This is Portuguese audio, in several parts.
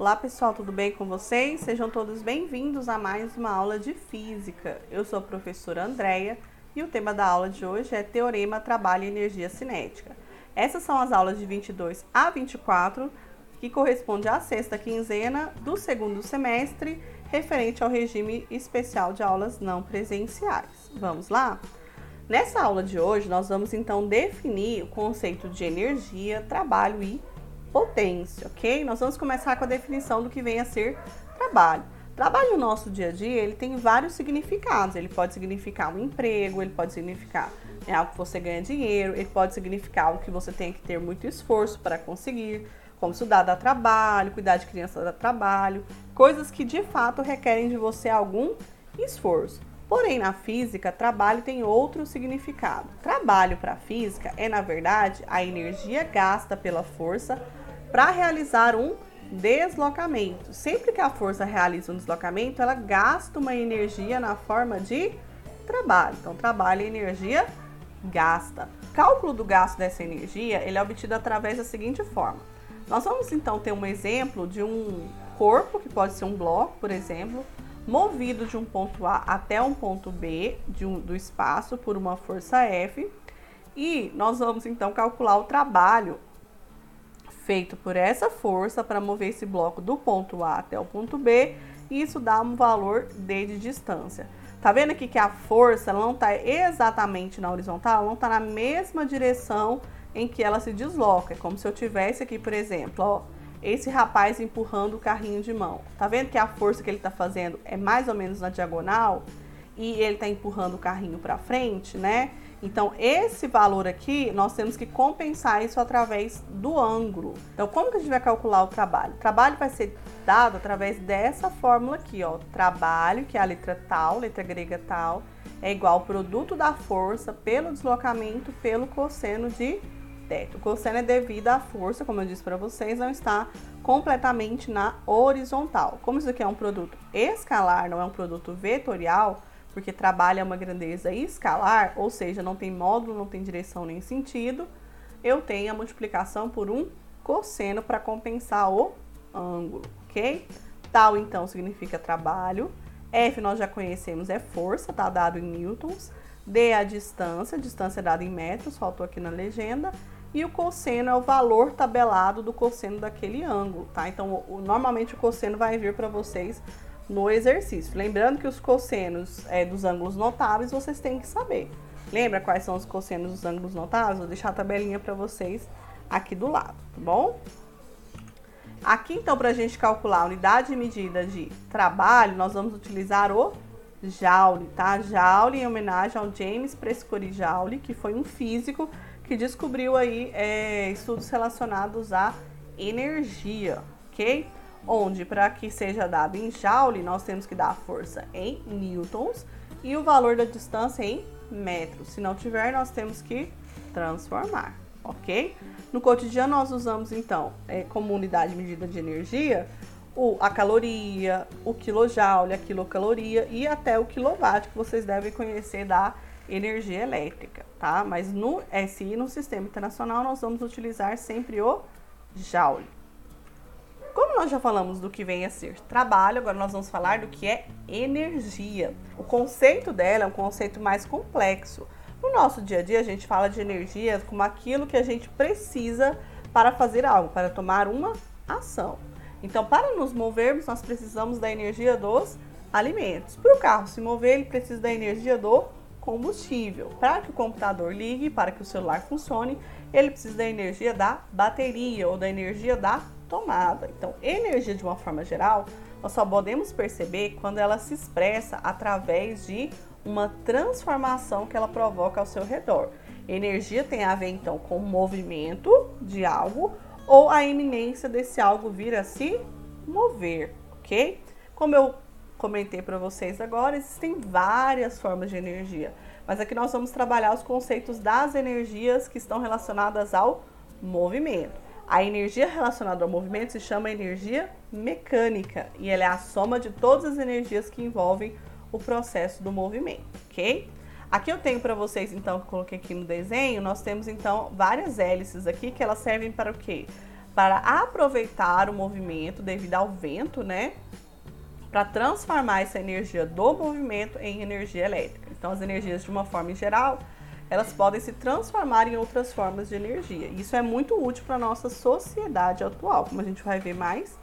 Olá pessoal, tudo bem com vocês? Sejam todos bem-vindos a mais uma aula de Física. Eu sou a professora Andréia e o tema da aula de hoje é Teorema Trabalho e Energia Cinética. Essas são as aulas de 22 a 24, que corresponde à sexta quinzena do segundo semestre, referente ao regime especial de aulas não presenciais. Vamos lá? Nessa aula de hoje, nós vamos então definir o conceito de energia, trabalho e potência, ok? Nós vamos começar com a definição do que vem a ser trabalho. Trabalho no nosso dia a dia, ele tem vários significados. Ele pode significar um emprego, ele pode significar né, algo que você ganha dinheiro, ele pode significar algo que você tem que ter muito esforço para conseguir, como estudar dá trabalho, cuidar de criança dá trabalho, coisas que de fato requerem de você algum esforço. Porém, na física, trabalho tem outro significado. Trabalho para a física é, na verdade, a energia gasta pela força para realizar um deslocamento. Sempre que a força realiza um deslocamento, ela gasta uma energia na forma de trabalho. Então, trabalho e energia gasta. O cálculo do gasto dessa energia ele é obtido através da seguinte forma. Nós vamos então ter um exemplo de um corpo, que pode ser um bloco, por exemplo, movido de um ponto A até um ponto B um, do espaço por uma força F. E nós vamos então calcular o trabalho feito por essa força para mover esse bloco do ponto A até o ponto B, e isso dá um valor D de distância. Tá vendo aqui que a força não está exatamente na horizontal, não está na mesma direção em que ela se desloca. É como se eu tivesse aqui, por exemplo, ó, esse rapaz empurrando o carrinho de mão. Tá vendo que a força que ele está fazendo é mais ou menos na diagonal e ele está empurrando o carrinho para frente, né? Então, esse valor aqui, nós temos que compensar isso através do ângulo. Então, como que a gente vai calcular o trabalho? O trabalho vai ser dado através dessa fórmula aqui, ó. Trabalho, que é a letra tal, letra grega tal, é igual ao produto da força pelo deslocamento pelo cosseno de teto. O cosseno é devido à força, como eu disse para vocês, não está completamente na horizontal. Como isso aqui é um produto escalar, não é um produto vetorial, porque trabalha uma grandeza escalar, ou seja, não tem módulo, não tem direção nem sentido, eu tenho a multiplicação por um cosseno para compensar o ângulo, ok? Tal, então, significa trabalho. F nós já conhecemos, é força, tá dado em newtons. D é a distância, distância é dada em metros, faltou aqui na legenda. E o cosseno é o valor tabelado do cosseno daquele ângulo, tá? Então, normalmente o cosseno vai vir para vocês no exercício. Lembrando que os cossenos é, dos ângulos notáveis vocês têm que saber. Lembra quais são os cossenos dos ângulos notáveis? Vou deixar a tabelinha para vocês aqui do lado, tá bom? Aqui, então, para a gente calcular a unidade de medida de trabalho, nós vamos utilizar o Joule, tá? Joule em homenagem ao James Prescott Joule, que foi um físico que descobriu aí é, estudos relacionados à energia, ok? Onde para que seja dado em joule, nós temos que dar a força em newtons e o valor da distância em metros. Se não tiver, nós temos que transformar, ok? No cotidiano, nós usamos, então, é, como unidade de medida de energia, a caloria, o quilojoule, a quilocaloria e até o quilowatt, que vocês devem conhecer da energia elétrica, tá? Mas no SI, no Sistema Internacional, nós vamos utilizar sempre o joule. Como nós já falamos do que vem a ser trabalho, agora nós vamos falar do que é energia. O conceito dela é um conceito mais complexo. No nosso dia a dia, a gente fala de energia como aquilo que a gente precisa para fazer algo, para tomar uma ação. Então, para nos movermos, nós precisamos da energia dos alimentos. Para o carro se mover, ele precisa da energia do combustível. Para que o computador ligue, para que o celular funcione, ele precisa da energia da bateria ou da energia da tomada. Então, energia de uma forma geral, nós só podemos perceber quando ela se expressa através de uma transformação que ela provoca ao seu redor. Energia tem a ver então com o movimento de algo ou a iminência desse algo vir a se mover, ok? Como eu comentei para vocês agora, existem várias formas de energia, mas aqui nós vamos trabalhar os conceitos das energias que estão relacionadas ao movimento. A energia relacionada ao movimento se chama energia mecânica e ela é a soma de todas as energias que envolvem o processo do movimento, ok? Aqui eu tenho para vocês, então, que coloquei aqui no desenho, nós temos então várias hélices aqui que elas servem para o quê? para aproveitar o movimento devido ao vento, né? Para transformar essa energia do movimento em energia elétrica. Então, as energias, de uma forma em geral, elas podem se transformar em outras formas de energia. Isso é muito útil para a nossa sociedade atual, como a gente vai ver mais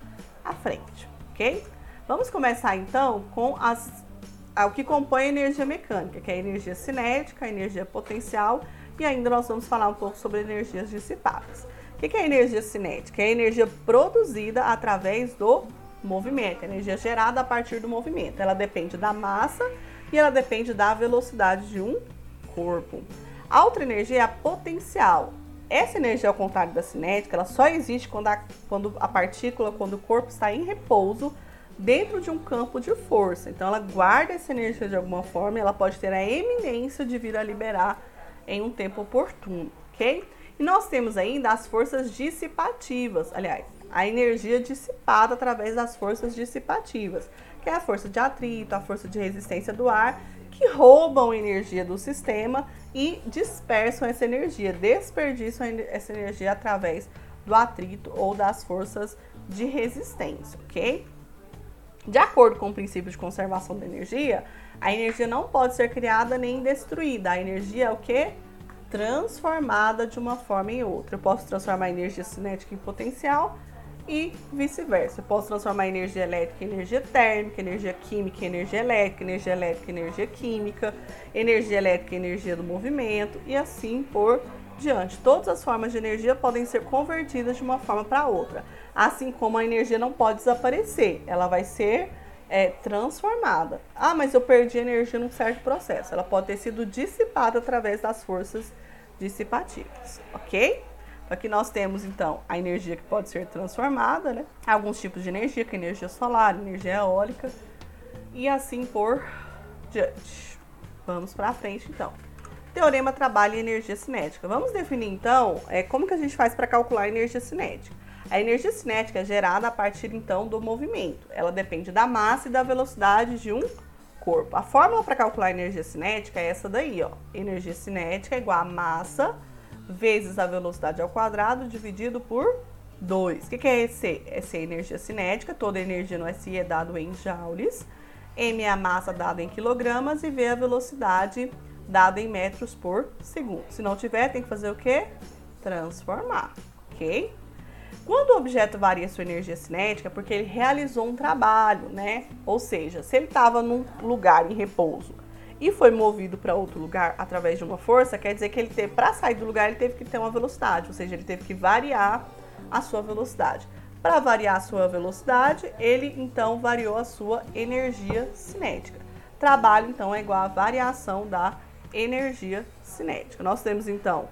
à frente, ok? Vamos começar então com as, o que compõe a energia mecânica, que é a energia cinética, a energia potencial e ainda nós vamos falar um pouco sobre energias dissipadas. O que é energia cinética? É a energia produzida através do movimento, energia gerada a partir do movimento. Ela depende da massa e ela depende da velocidade de um corpo. A outra energia é a potencial. Essa energia, ao contrário da cinética, ela só existe quando a, quando a partícula, quando o corpo está em repouso dentro de um campo de força. Então, ela guarda essa energia de alguma forma e ela pode ter a eminência de vir a liberar em um tempo oportuno, ok? E nós temos ainda as forças dissipativas, aliás, a energia dissipada através das forças dissipativas, que é a força de atrito, a força de resistência do ar, que roubam energia do sistema e dispersam essa energia, desperdiçam essa energia através do atrito ou das forças de resistência, ok? De acordo com o princípio de conservação da energia, a energia não pode ser criada nem destruída. A energia é o que? Transformada de uma forma em outra. Eu posso transformar a energia cinética em potencial e vice-versa. Posso transformar energia elétrica em energia térmica, energia química em energia elétrica, energia elétrica em energia química, energia elétrica em energia do movimento e assim por diante. Todas as formas de energia podem ser convertidas de uma forma para outra, assim como a energia não pode desaparecer, ela vai ser é, transformada. Ah, mas eu perdi energia num certo processo. Ela pode ter sido dissipada através das forças dissipativas, ok? Aqui nós temos então a energia que pode ser transformada, né? Alguns tipos de energia, que é energia solar, energia eólica e assim por diante. Vamos para frente então. Teorema trabalha em energia cinética. Vamos definir então é, como que a gente faz para calcular a energia cinética. A energia cinética é gerada a partir então do movimento. Ela depende da massa e da velocidade de um corpo. A fórmula para calcular a energia cinética é essa daí, ó. Energia cinética é igual a massa vezes a velocidade ao quadrado dividido por 2. O que, que é esse? Essa é energia cinética, toda energia no SI é dado em joules, M é a massa dada em quilogramas e V é a velocidade dada em metros por segundo. Se não tiver, tem que fazer o quê? Transformar, ok? Quando o objeto varia sua energia cinética, é porque ele realizou um trabalho, né? Ou seja, se ele estava num lugar em repouso e foi movido para outro lugar através de uma força, quer dizer que ele teve, para sair do lugar, ele teve que ter uma velocidade, ou seja, ele teve que variar a sua velocidade. Para variar a sua velocidade, ele então variou a sua energia cinética. Trabalho então é igual a variação da energia cinética. Nós temos então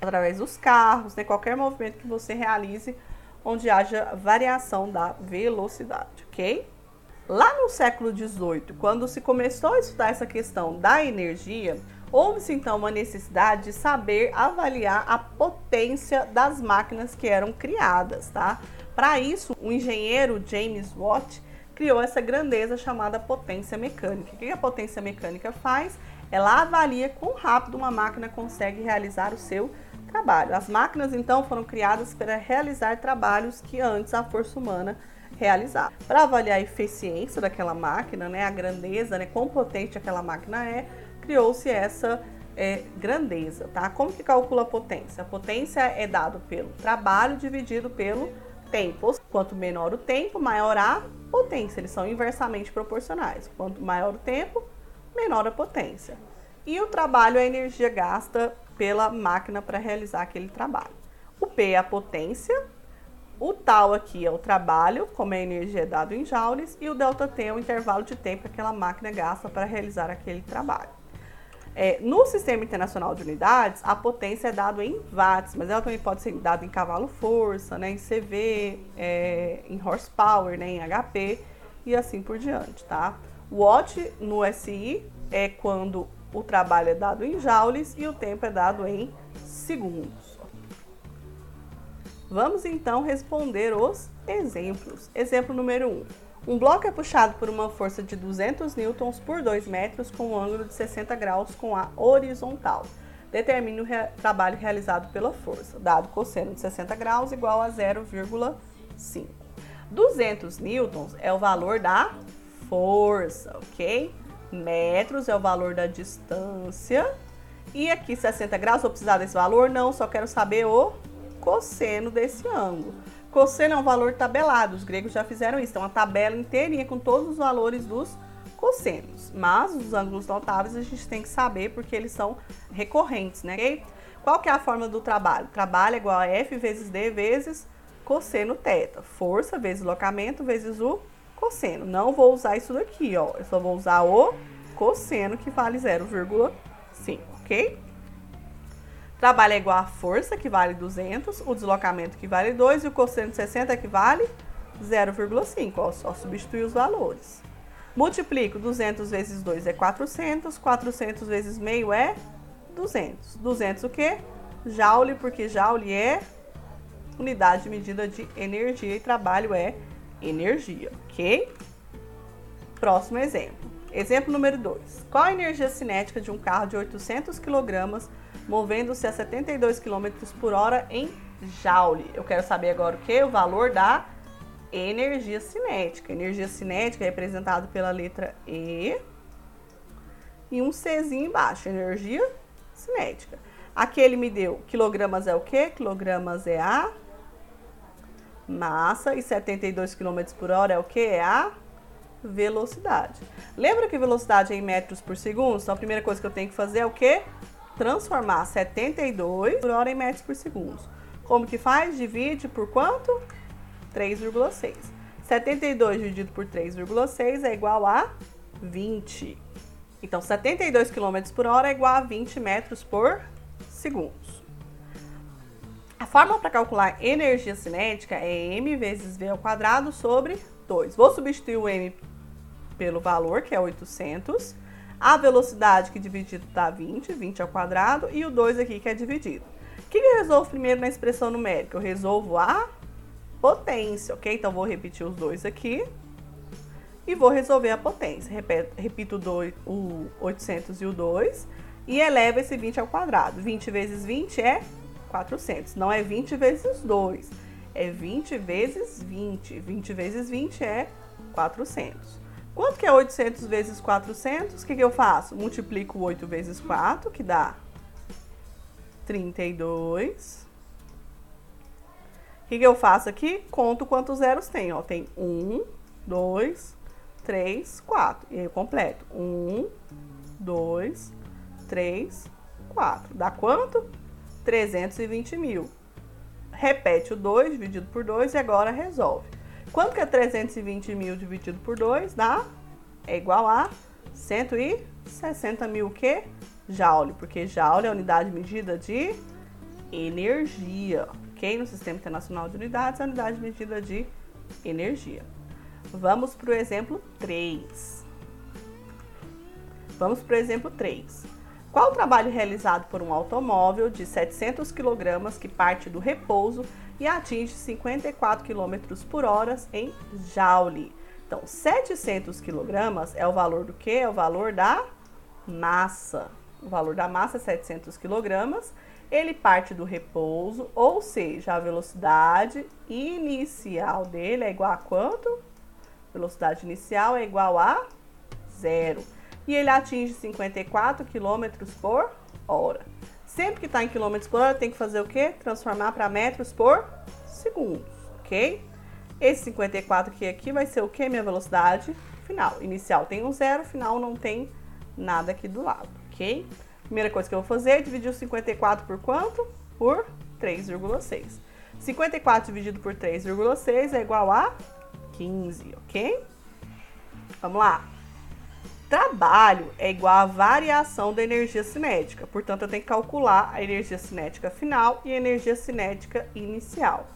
através dos carros, né, qualquer movimento que você realize onde haja variação da velocidade, ok? Lá no século XVIII, quando se começou a estudar essa questão da energia, houve-se então uma necessidade de saber avaliar a potência das máquinas que eram criadas, tá? Para isso, o engenheiro James Watt criou essa grandeza chamada potência mecânica. O que a potência mecânica faz? Ela avalia quão rápido uma máquina consegue realizar o seu trabalho. As máquinas então foram criadas para realizar trabalhos que antes a força humana realizar. Para avaliar a eficiência daquela máquina, né, a grandeza, né, quão potente aquela máquina é, criou-se essa é, grandeza, tá? Como que calcula a potência? A potência é dado pelo trabalho dividido pelo tempo. Quanto menor o tempo, maior a potência. Eles são inversamente proporcionais. Quanto maior o tempo, menor a potência. E o trabalho é a energia gasta pela máquina para realizar aquele trabalho. O P é a potência o tal aqui é o trabalho, como é a energia dado em joules, e o ΔT é o intervalo de tempo que aquela máquina gasta para realizar aquele trabalho. É, no Sistema Internacional de Unidades, a potência é dada em watts, mas ela também pode ser dada em cavalo-força, né, em CV, é, em horsepower, né, em HP e assim por diante, tá? Watt no SI é quando o trabalho é dado em joules e o tempo é dado em segundos. Vamos então responder os exemplos. Exemplo número 1. Um. um bloco é puxado por uma força de 200 newtons por 2 metros com um ângulo de 60 graus com a horizontal. Determine o re trabalho realizado pela força. Dado cosseno de 60 graus igual a 0,5. 200 newtons é o valor da força, ok? Metros é o valor da distância. E aqui 60 graus, vou precisar desse valor? Não, só quero saber o cosseno desse ângulo. Cosseno é um valor tabelado, os gregos já fizeram isso. Então, uma tabela inteirinha com todos os valores dos cossenos. Mas os ângulos notáveis a gente tem que saber porque eles são recorrentes, né? Okay? Qual que é a forma do trabalho? Trabalho é igual a F vezes D vezes cosseno teta. Força vezes locamento vezes o cosseno. Não vou usar isso daqui, ó. Eu só vou usar o cosseno que vale 0,5, ok? Trabalho é igual a força, que vale 200, o deslocamento, que vale 2, e o cosseno de 60, que vale 0,5. Ó, só substituir os valores. Multiplico 200 vezes 2 é 400, 400 vezes meio é 200. 200 o quê? Joule, porque joule é unidade de medida de energia e trabalho é energia, ok? Próximo exemplo. Exemplo número 2. Qual a energia cinética de um carro de 800 kg movendo-se a 72 km por hora em joule? Eu quero saber agora o que? O valor da energia cinética. Energia cinética é representada pela letra E e um Czinho embaixo, energia cinética. Aqui ele me deu quilogramas é o quê? Quilogramas é a massa e 72 km por hora é o quê? É a velocidade. Lembra que velocidade é em metros por segundo? Então a primeira coisa que eu tenho que fazer é o quê? Transformar 72 por hora em metros por segundo. Como que faz? Divide por quanto? 3,6. 72 dividido por 3,6 é igual a 20. Então, 72 km por hora é igual a 20 metros por segundo. A fórmula para calcular energia cinética é m vezes v ao quadrado sobre 2. Vou substituir o m pelo valor, que é 800, a velocidade que dividido dá 20, 20 ao quadrado, e o 2 aqui que é dividido. O que eu resolvo primeiro na expressão numérica? Eu resolvo a potência, ok? Então, vou repetir os dois aqui e vou resolver a potência. Repito, repito o 800 e o 2 e elevo esse 20 ao quadrado. 20 vezes 20 é 400. Não é 20 vezes 2, é 20 vezes 20. 20 vezes 20 é 400. Quanto que é 800 vezes 400? O que, que eu faço? Multiplico 8 vezes 4, que dá 32. O que, que eu faço aqui? Conto quantos zeros tem. Ó. Tem 1, 2, 3, 4. E aí eu completo. 1, 2, 3, 4. Dá quanto? 320 mil. Repete o 2 dividido por 2 e agora resolve. Quanto que é 320 mil dividido por 2? Dá? É igual a 160 mil o quê? Joule, porque joule é a unidade medida de energia ok? No Sistema Internacional de Unidades, a unidade medida de energia. Vamos para o exemplo 3. Vamos para o exemplo 3. Qual o trabalho realizado por um automóvel de 700 kg que parte do repouso e atinge 54 km por hora em joule? Então, 700 kg é o valor do que? É o valor da massa. O valor da massa é 700 kg ele parte do repouso, ou seja, a velocidade inicial dele é igual a quanto? Velocidade inicial é igual a zero. E ele atinge 54 km por hora. Sempre que está em quilômetros por hora, tem que fazer o quê? Transformar para metros por segundo, ok? Esse 54 aqui, aqui vai ser o quê? Minha velocidade final. Inicial tem um zero, final não tem nada aqui do lado, ok? Primeira coisa que eu vou fazer é dividir o 54 por quanto? Por 3,6. 54 dividido por 3,6 é igual a 15, ok? Vamos lá. Trabalho é igual a variação da energia cinética. Portanto, eu tenho que calcular a energia cinética final e a energia cinética inicial.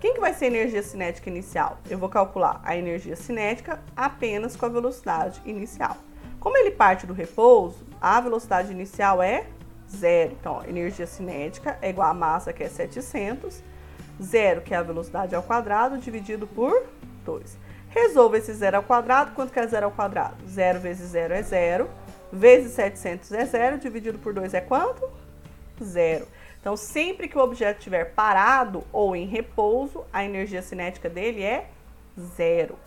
Quem que vai ser a energia cinética inicial? Eu vou calcular a energia cinética apenas com a velocidade inicial. Como ele parte do repouso, a velocidade inicial é zero. Então, ó, energia cinética é igual a massa, que é 700, zero, que é a velocidade ao quadrado, dividido por 2. Resolva esse zero ao quadrado, quanto que é zero ao quadrado? Zero vezes zero é zero, vezes 700 é zero, dividido por 2 é quanto? zero. Então, sempre que o objeto estiver parado ou em repouso, a energia cinética dele é zero.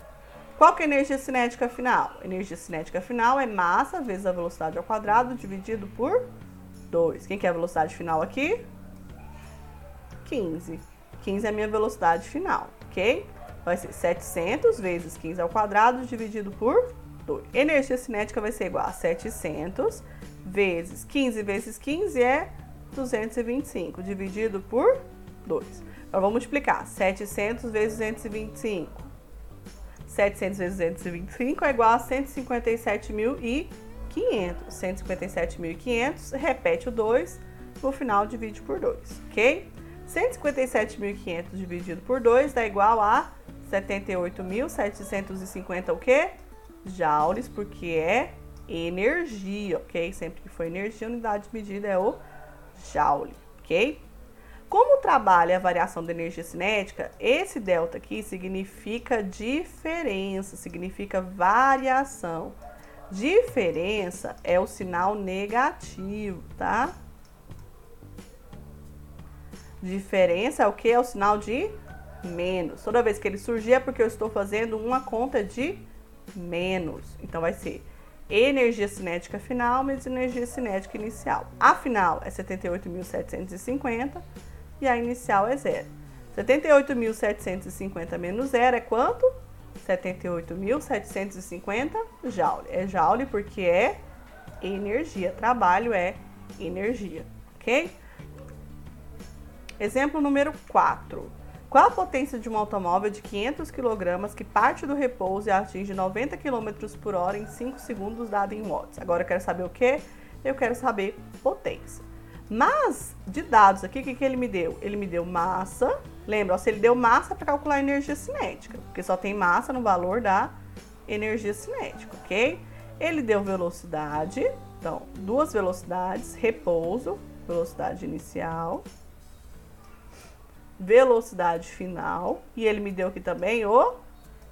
Qual que é a energia cinética final? A energia cinética final é massa vezes a velocidade ao quadrado dividido por 2. Quem que é a velocidade final aqui? 15. 15 é a minha velocidade final, ok? Vai ser 700 vezes 15 ao quadrado dividido por 2. Energia cinética vai ser igual a 700 vezes 15 vezes 15 é 225, dividido por 2. Agora vamos multiplicar. 700 vezes 225. 700 vezes 225 é igual a 157.500. 157.500, repete o 2, no final divide por 2, ok? 157.500 dividido por 2 dá igual a 78.750 o quê? Joules, porque é energia, ok? Sempre que for energia, a unidade de medida é o joule, ok? Como trabalha a variação da energia cinética, esse delta aqui significa diferença, significa variação. Diferença é o sinal negativo, tá? Diferença é o que? É o sinal de menos. Toda vez que ele surgir é porque eu estou fazendo uma conta de menos. Então vai ser energia cinética final menos energia cinética inicial. A final é 78.750 e a inicial é zero. 78.750 menos zero é quanto? 78.750 joule. É joule porque é energia. Trabalho é energia, ok? Exemplo número 4. Qual a potência de um automóvel de 500 kg que parte do repouso e atinge 90 km por hora em 5 segundos, dado em watts? Agora eu quero saber o que? Eu quero saber potência. Mas, de dados aqui, o que, que ele me deu? Ele me deu massa. Lembra, ó, se ele deu massa para calcular a energia cinética, porque só tem massa no valor da energia cinética, ok? Ele deu velocidade, então, duas velocidades, repouso, velocidade inicial, velocidade final e ele me deu aqui também o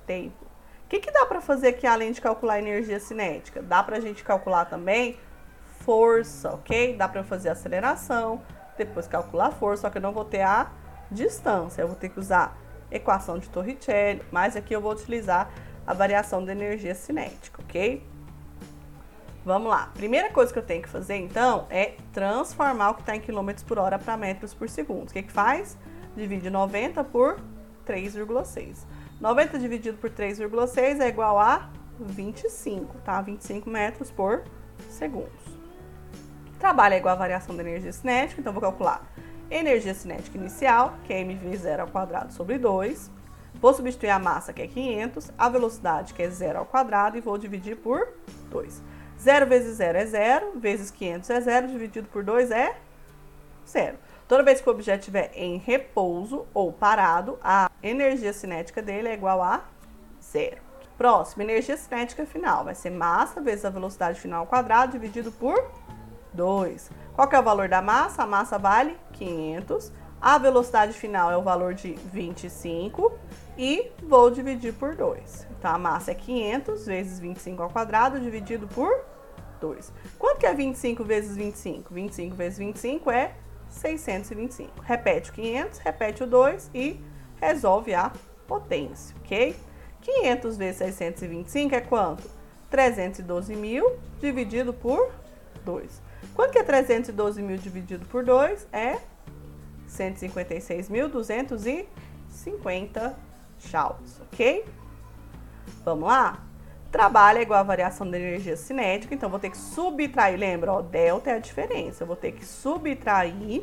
tempo. O que, que dá para fazer aqui além de calcular energia cinética? Dá para a gente calcular também força, ok? Dá para fazer aceleração, depois calcular a força, só que eu não vou ter a distância. Eu vou ter que usar equação de Torricelli, mas aqui eu vou utilizar a variação da energia cinética, ok? Vamos lá. Primeira coisa que eu tenho que fazer, então, é transformar o que está em quilômetros por hora para metros por segundo. O que, que faz? Divide 90 por 3,6. 90 dividido por 3,6 é igual a 25, tá? 25 metros por segundo. Trabalho é igual a variação da energia cinética, então vou calcular energia cinética inicial, que é mv zero ao quadrado sobre 2. Vou substituir a massa, que é 500, a velocidade, que é zero ao quadrado, e vou dividir por 2. 0 vezes 0 é 0, vezes 500 é 0, dividido por 2 é 0. Toda vez que o objeto estiver em repouso ou parado, a energia cinética dele é igual a zero. Próximo, energia cinética final vai ser massa vezes a velocidade final ao quadrado dividido por 2. Qual é o valor da massa? A massa vale 500. A velocidade final é o valor de 25 e vou dividir por 2. Então, a massa é 500 vezes 25 ao quadrado dividido por 2. Quanto que é 25 vezes 25? 25 vezes 25 é 625. Repete o 500, repete o 2 e resolve a potência, ok? 500 vezes 625 é quanto? 312 mil dividido por 2. Quanto que é 312 mil dividido por 2? É 156.250 joules, ok? Vamos lá? Trabalho é igual a variação da energia cinética, então vou ter que subtrair, lembra, ó, delta é a diferença. Eu vou ter que subtrair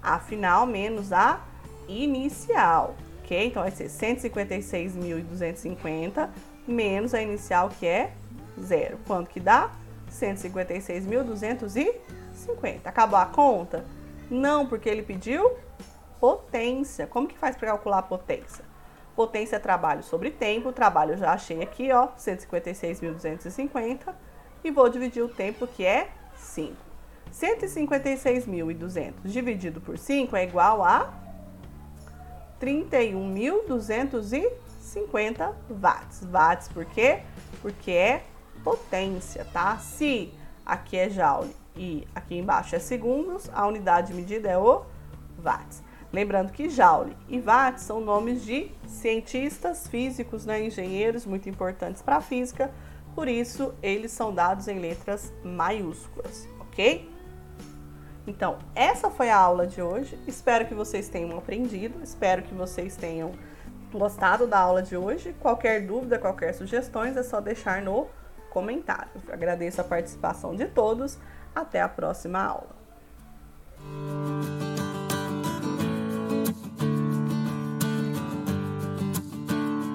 a final menos a inicial, ok? Então vai ser 156.250 menos a inicial que é zero. Quanto que dá? 156.250. Acabou a conta? Não, porque ele pediu potência. Como que faz para calcular a potência? Potência é trabalho sobre tempo, trabalho já achei aqui, ó, 156.250 e vou dividir o tempo que é 5. 156.200 dividido por 5 é igual a 31.250 watts. Watts por quê? Porque é potência, tá? Se aqui é joule e aqui embaixo é segundos, a unidade de medida é o watts. Lembrando que Joule e Watt são nomes de cientistas físicos, né, engenheiros muito importantes para a física, por isso eles são dados em letras maiúsculas, ok? Então, essa foi a aula de hoje. Espero que vocês tenham aprendido, espero que vocês tenham gostado da aula de hoje. Qualquer dúvida, qualquer sugestões é só deixar no comentário. Eu agradeço a participação de todos. Até a próxima aula.